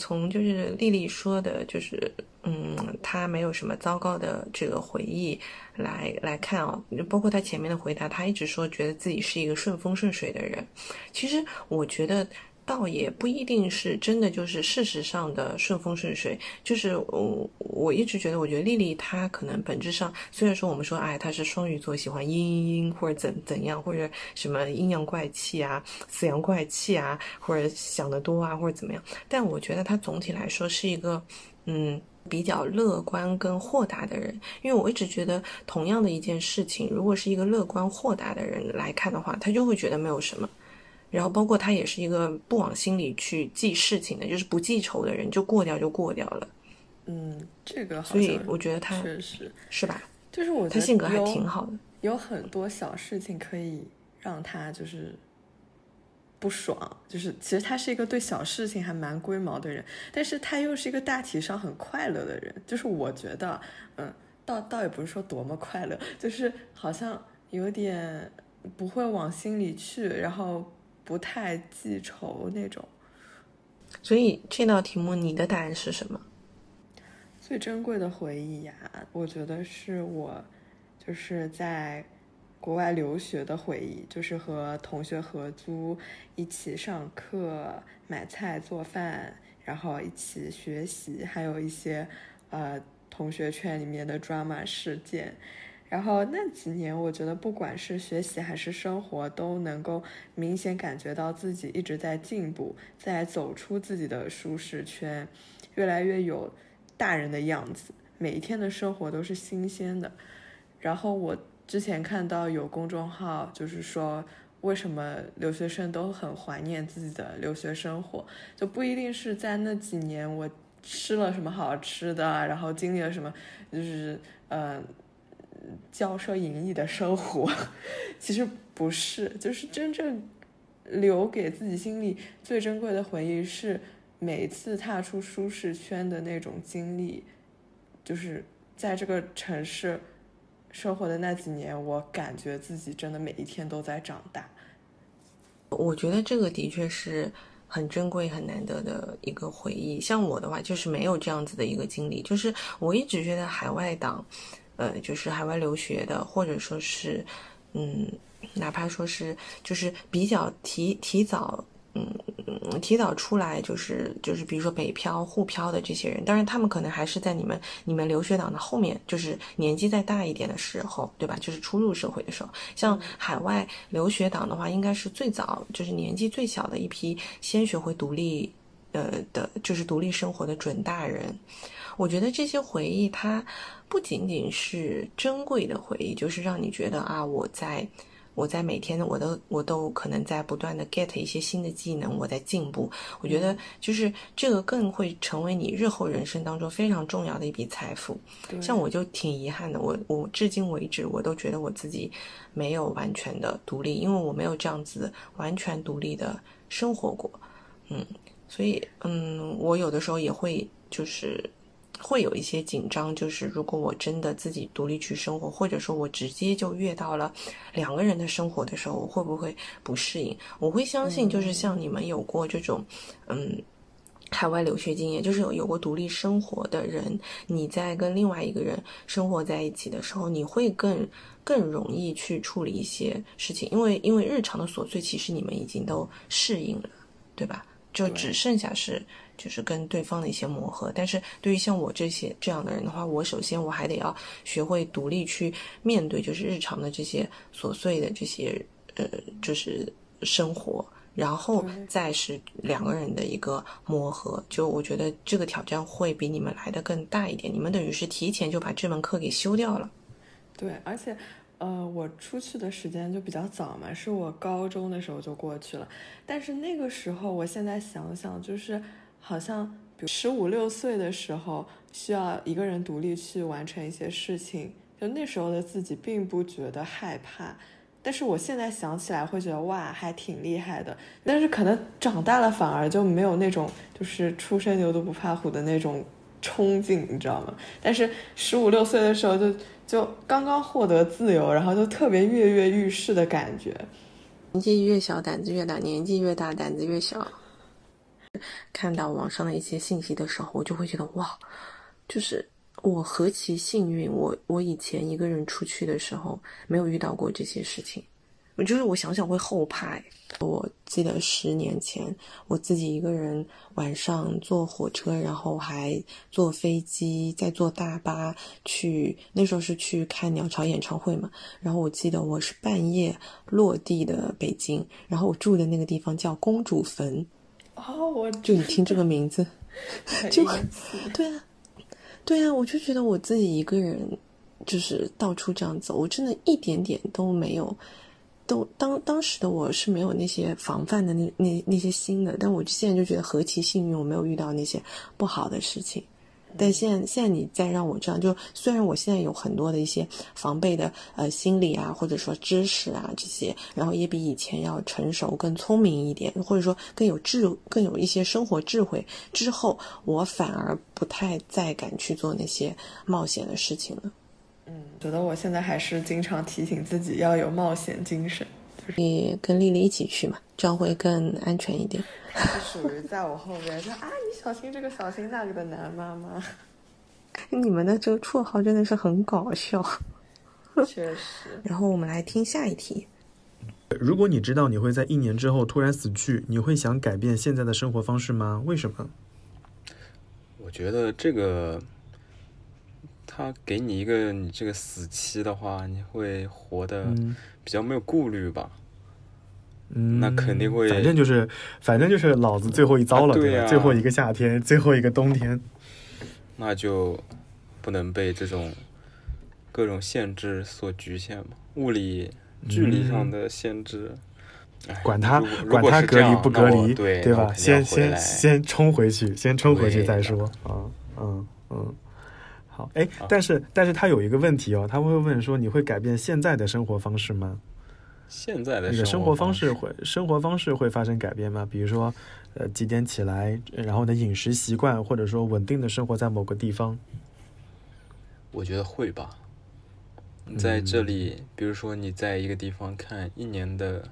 从就是丽丽说的，就是嗯，她没有什么糟糕的这个回忆来来看啊，包括她前面的回答，她一直说觉得自己是一个顺风顺水的人。其实我觉得。倒也不一定是真的，就是事实上的顺风顺水。就是我我一直觉得，我觉得丽丽她可能本质上，虽然说我们说，哎，她是双鱼座，喜欢阴阴阴或者怎怎样，或者什么阴阳怪气啊、死阳怪气啊，或者想得多啊，或者怎么样。但我觉得她总体来说是一个，嗯，比较乐观跟豁达的人。因为我一直觉得，同样的一件事情，如果是一个乐观豁达的人来看的话，他就会觉得没有什么。然后，包括他也是一个不往心里去记事情的，就是不记仇的人，就过掉就过掉了。嗯，这个所以我觉得他确实是吧？就是我他性格还挺好的，有很多小事情可以让他就是不爽，就是其实他是一个对小事情还蛮龟毛的人，但是他又是一个大体上很快乐的人。就是我觉得，嗯，倒倒也不是说多么快乐，就是好像有点不会往心里去，然后不太记仇那种。所以这道题目你的答案是什么？最珍贵的回忆呀，我觉得是我就是在。国外留学的回忆，就是和同学合租，一起上课、买菜、做饭，然后一起学习，还有一些呃同学圈里面的 drama 事件。然后那几年，我觉得不管是学习还是生活，都能够明显感觉到自己一直在进步，在走出自己的舒适圈，越来越有大人的样子。每一天的生活都是新鲜的。然后我。之前看到有公众号，就是说为什么留学生都很怀念自己的留学生活，就不一定是在那几年我吃了什么好吃的，然后经历了什么，就是呃骄奢淫逸的生活，其实不是，就是真正留给自己心里最珍贵的回忆是每次踏出舒适圈的那种经历，就是在这个城市。生活的那几年，我感觉自己真的每一天都在长大。我觉得这个的确是很珍贵、很难得的一个回忆。像我的话，就是没有这样子的一个经历。就是我一直觉得海外党，呃，就是海外留学的，或者说是，嗯，哪怕说是，就是比较提提早。嗯，提早出来就是就是，比如说北漂、沪漂的这些人，当然他们可能还是在你们你们留学党的后面，就是年纪再大一点的时候，对吧？就是初入社会的时候。像海外留学党的话，应该是最早就是年纪最小的一批，先学会独立，呃的，就是独立生活的准大人。我觉得这些回忆，它不仅仅是珍贵的回忆，就是让你觉得啊，我在。我在每天，我都我都可能在不断的 get 一些新的技能，我在进步。我觉得就是这个更会成为你日后人生当中非常重要的一笔财富。像我就挺遗憾的，我我至今为止我都觉得我自己没有完全的独立，因为我没有这样子完全独立的生活过。嗯，所以嗯，我有的时候也会就是。会有一些紧张，就是如果我真的自己独立去生活，或者说我直接就越到了两个人的生活的时候，我会不会不适应？我会相信，就是像你们有过这种，嗯，海外留学经验，就是有有过独立生活的人，你在跟另外一个人生活在一起的时候，你会更更容易去处理一些事情，因为因为日常的琐碎，其实你们已经都适应了，对吧？就只剩下是。就是跟对方的一些磨合，但是对于像我这些这样的人的话，我首先我还得要学会独立去面对，就是日常的这些琐碎的这些呃，就是生活，然后再是两个人的一个磨合。就我觉得这个挑战会比你们来的更大一点，你们等于是提前就把这门课给修掉了。对，而且呃，我出去的时间就比较早嘛，是我高中的时候就过去了，但是那个时候，我现在想想就是。好像，比如十五六岁的时候，需要一个人独立去完成一些事情，就那时候的自己并不觉得害怕，但是我现在想起来会觉得哇，还挺厉害的。但是可能长大了反而就没有那种就是初生牛犊不怕虎的那种冲劲，你知道吗？但是十五六岁的时候就就刚刚获得自由，然后就特别跃跃欲试的感觉。年纪越小胆子越大，年纪越大胆子越小。看到网上的一些信息的时候，我就会觉得哇，就是我何其幸运！我我以前一个人出去的时候没有遇到过这些事情，我就是我想想会后怕。我记得十年前我自己一个人晚上坐火车，然后还坐飞机，再坐大巴去，那时候是去看鸟巢演唱会嘛。然后我记得我是半夜落地的北京，然后我住的那个地方叫公主坟。哦，我就你听这个名字，就对啊，对啊，我就觉得我自己一个人就是到处这样走，我真的一点点都没有，都当当时的我是没有那些防范的那那那些心的，但我现在就觉得何其幸运，我没有遇到那些不好的事情。但现在现在你再让我这样，就虽然我现在有很多的一些防备的呃心理啊，或者说知识啊这些，然后也比以前要成熟、更聪明一点，或者说更有智、更有一些生活智慧之后，我反而不太再敢去做那些冒险的事情了。嗯，觉得我现在还是经常提醒自己要有冒险精神。你跟丽丽一起去嘛，这样会更安全一点。是属于在我后边说啊，你小心这个小心那个的男妈妈。你们的这个绰号真的是很搞笑。确 实。然后我们来听下一题。如果你知道你会在一年之后突然死去，你会想改变现在的生活方式吗？为什么？我觉得这个，他给你一个你这个死期的话，你会活的比较没有顾虑吧。嗯，那肯定会，反正就是，反正就是老子最后一遭了，对吧？最后一个夏天，最后一个冬天，那就不能被这种各种限制所局限嘛？物理距离上的限制，管他管他隔离不隔离，对对吧？先先先冲回去，先冲回去再说啊，嗯嗯，好，哎，但是但是他有一个问题哦，他会问说，你会改变现在的生活方式吗？现在的你的生活方式会生活方式会发生改变吗？比如说，呃，几点起来，然后的饮食习惯，或者说稳定的生活在某个地方。我觉得会吧。在这里，比如说你在一个地方看一年的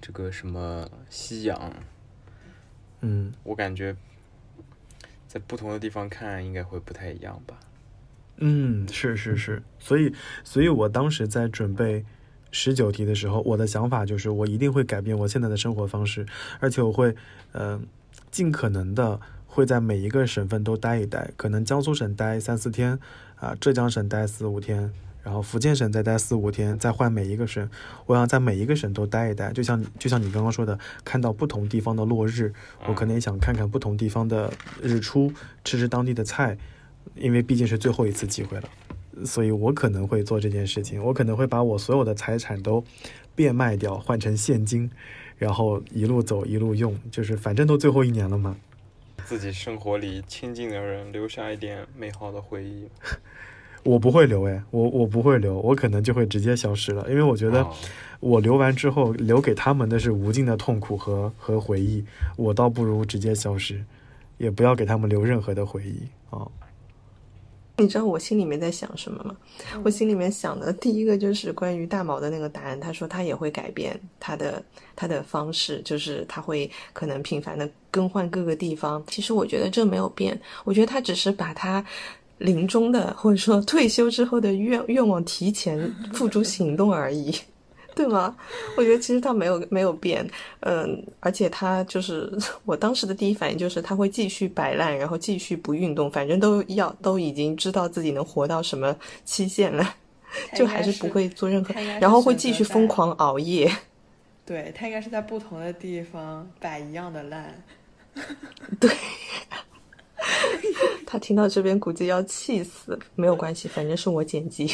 这个什么夕阳，嗯，我感觉在不同的地方看应该会不太一样吧。嗯，是是是，所以所以我当时在准备。十九题的时候，我的想法就是我一定会改变我现在的生活方式，而且我会，嗯，尽可能的会在每一个省份都待一待，可能江苏省待三四天，啊，浙江省待四五天，然后福建省再待四五天，再换每一个省，我想在每一个省都待一待，就像就像你刚刚说的，看到不同地方的落日，我可能也想看看不同地方的日出，吃吃当地的菜，因为毕竟是最后一次机会了。所以我可能会做这件事情，我可能会把我所有的财产都变卖掉，换成现金，然后一路走一路用，就是反正都最后一年了嘛。自己生活里亲近的人留下一点美好的回忆。我不会留哎，我我不会留，我可能就会直接消失了，因为我觉得我留完之后留给他们的是无尽的痛苦和和回忆，我倒不如直接消失，也不要给他们留任何的回忆啊。你知道我心里面在想什么吗？我心里面想的第一个就是关于大毛的那个答案。他说他也会改变他的他的方式，就是他会可能频繁的更换各个地方。其实我觉得这没有变，我觉得他只是把他临终的或者说退休之后的愿愿望提前 付诸行动而已。对吗？我觉得其实他没有没有变，嗯，而且他就是 我当时的第一反应就是他会继续摆烂，然后继续不运动，反正都要都已经知道自己能活到什么期限了，就还是不会做任何，然后会继续疯狂熬夜。对他应该是在不同的地方摆一样的烂。对，他听到这边估计要气死，没有关系，反正是我剪辑。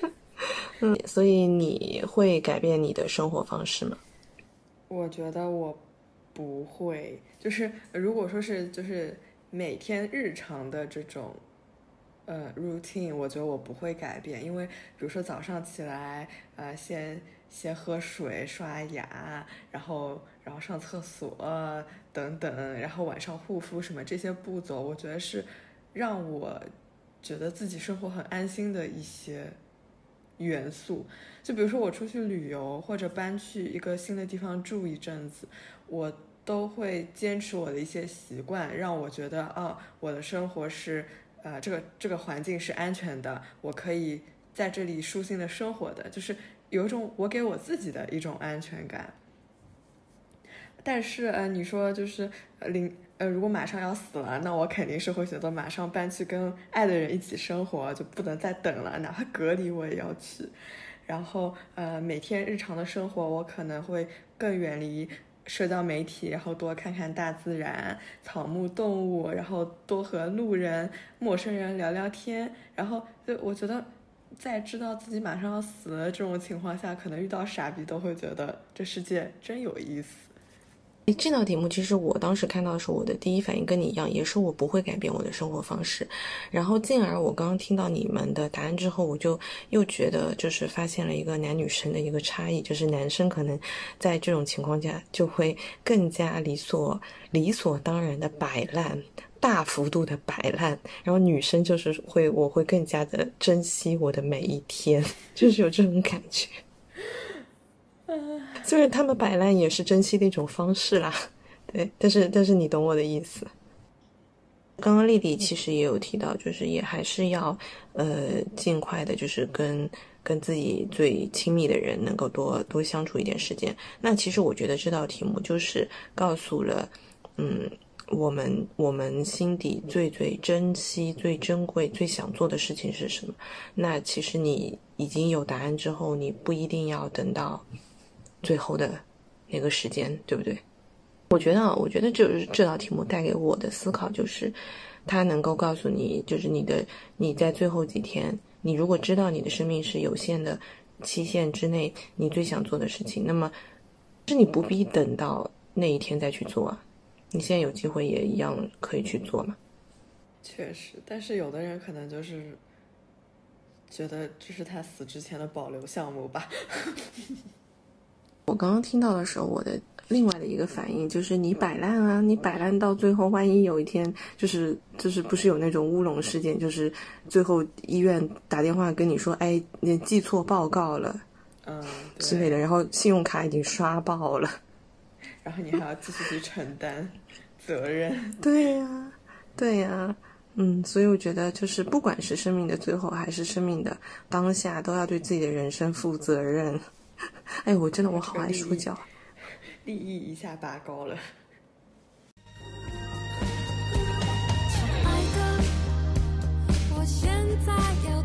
嗯，所以你会改变你的生活方式吗？我觉得我不会，就是如果说是就是每天日常的这种呃 routine，我觉得我不会改变，因为比如说早上起来呃先先喝水、刷牙，然后然后上厕所等等，然后晚上护肤什么这些步骤，我觉得是让我觉得自己生活很安心的一些。元素，就比如说我出去旅游或者搬去一个新的地方住一阵子，我都会坚持我的一些习惯，让我觉得啊，我的生活是呃这个这个环境是安全的，我可以在这里舒心的生活的，就是有一种我给我自己的一种安全感。但是呃，你说就是临。呃，如果马上要死了，那我肯定是会选择马上搬去跟爱的人一起生活，就不能再等了，哪怕隔离我也要去。然后，呃，每天日常的生活，我可能会更远离社交媒体，然后多看看大自然、草木动物，然后多和路人、陌生人聊聊天。然后，就我觉得，在知道自己马上要死了这种情况下，可能遇到傻逼都会觉得这世界真有意思。这道题目其实我当时看到的时候，我的第一反应跟你一样，也是我不会改变我的生活方式。然后进而我刚刚听到你们的答案之后，我就又觉得就是发现了一个男女生的一个差异，就是男生可能在这种情况下就会更加理所理所当然的摆烂，大幅度的摆烂。然后女生就是会我会更加的珍惜我的每一天，就是有这种感觉。虽然他们摆烂也是珍惜的一种方式啦，对，但是但是你懂我的意思。刚刚丽丽其实也有提到，就是也还是要呃尽快的，就是跟跟自己最亲密的人能够多多相处一点时间。那其实我觉得这道题目就是告诉了，嗯，我们我们心底最最珍惜、最珍贵、最想做的事情是什么？那其实你已经有答案之后，你不一定要等到。最后的那个时间，对不对？我觉得，我觉得就是这道题目带给我的思考，就是它能够告诉你，就是你的你在最后几天，你如果知道你的生命是有限的期限之内，你最想做的事情，那么是你不必等到那一天再去做啊。你现在有机会也一样可以去做嘛。确实，但是有的人可能就是觉得这是他死之前的保留项目吧。我刚刚听到的时候，我的另外的一个反应就是你摆烂啊，你摆烂到最后，万一有一天就是就是不是有那种乌龙事件，就是最后医院打电话跟你说，哎，你记错报告了，嗯之类的，然后信用卡已经刷爆了，然后你还要继续去承担责任。对呀，对呀，嗯，所以我觉得就是不管是生命的最后还是生命的当下，都要对自己的人生负责任。哎，我真的我好爱说教，利益一下拔高了。亲爱的，我现在要。